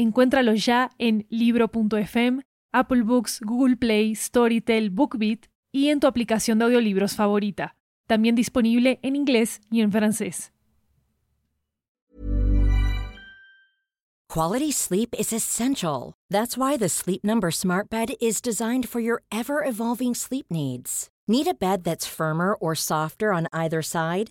Encuéntralo ya en libro.fm, Apple Books, Google Play, Storytel, BookBeat y en tu aplicación de audiolibros favorita. También disponible en inglés y en francés. Quality sleep is essential. That's why the Sleep Number Smart Bed is designed for your ever evolving sleep needs. Need a bed that's firmer or softer on either side?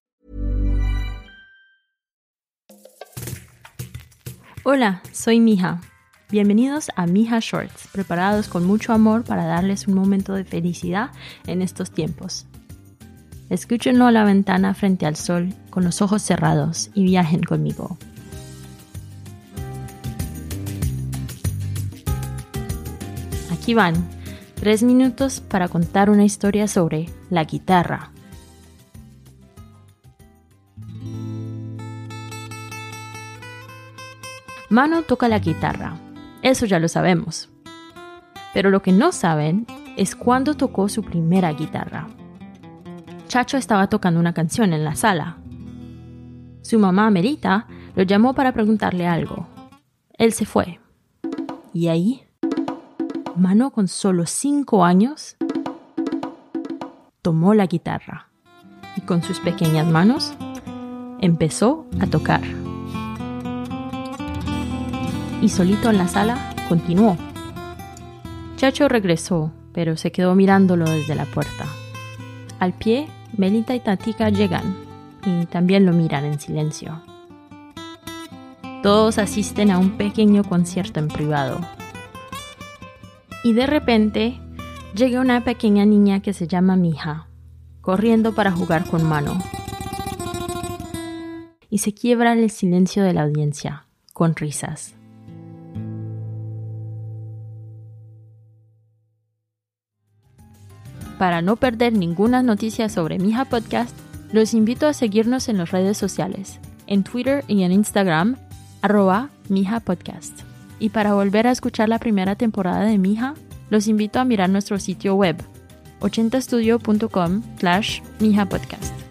Hola, soy Mija. Bienvenidos a Mija Shorts, preparados con mucho amor para darles un momento de felicidad en estos tiempos. Escúchenlo a la ventana frente al sol con los ojos cerrados y viajen conmigo. Aquí van, tres minutos para contar una historia sobre la guitarra. Mano toca la guitarra, eso ya lo sabemos. Pero lo que no saben es cuándo tocó su primera guitarra. Chacho estaba tocando una canción en la sala. Su mamá, Merita, lo llamó para preguntarle algo. Él se fue. Y ahí, Mano con solo cinco años, tomó la guitarra y con sus pequeñas manos empezó a tocar y solito en la sala continuó. Chacho regresó, pero se quedó mirándolo desde la puerta. Al pie, Melita y Tatica llegan y también lo miran en silencio. Todos asisten a un pequeño concierto en privado. Y de repente llega una pequeña niña que se llama Mija, corriendo para jugar con mano. Y se quiebra el silencio de la audiencia, con risas. Para no perder ninguna noticia sobre Mija Podcast, los invito a seguirnos en las redes sociales, en Twitter y en Instagram, arroba Mija Podcast. Y para volver a escuchar la primera temporada de Mija, los invito a mirar nuestro sitio web, 80studio.com slash Mija Podcast.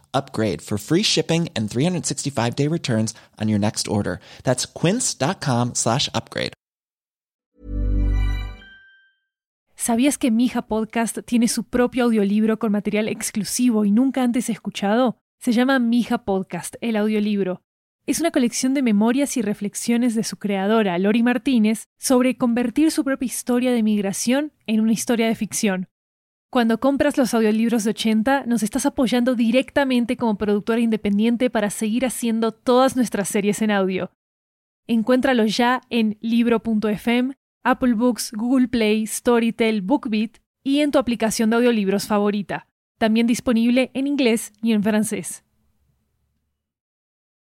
upgrade for free shipping and 365 day returns on your next order. That's quince.com slash upgrade. ¿Sabías que Mija Podcast tiene su propio audiolibro con material exclusivo y nunca antes escuchado? Se llama Mija Podcast, el audiolibro. Es una colección de memorias y reflexiones de su creadora, Lori Martínez, sobre convertir su propia historia de migración en una historia de ficción. Cuando compras los audiolibros de 80, nos estás apoyando directamente como productora independiente para seguir haciendo todas nuestras series en audio. Encuéntralo ya en libro.fm, Apple Books, Google Play, Storytel, BookBeat y en tu aplicación de audiolibros favorita. También disponible en inglés y en francés.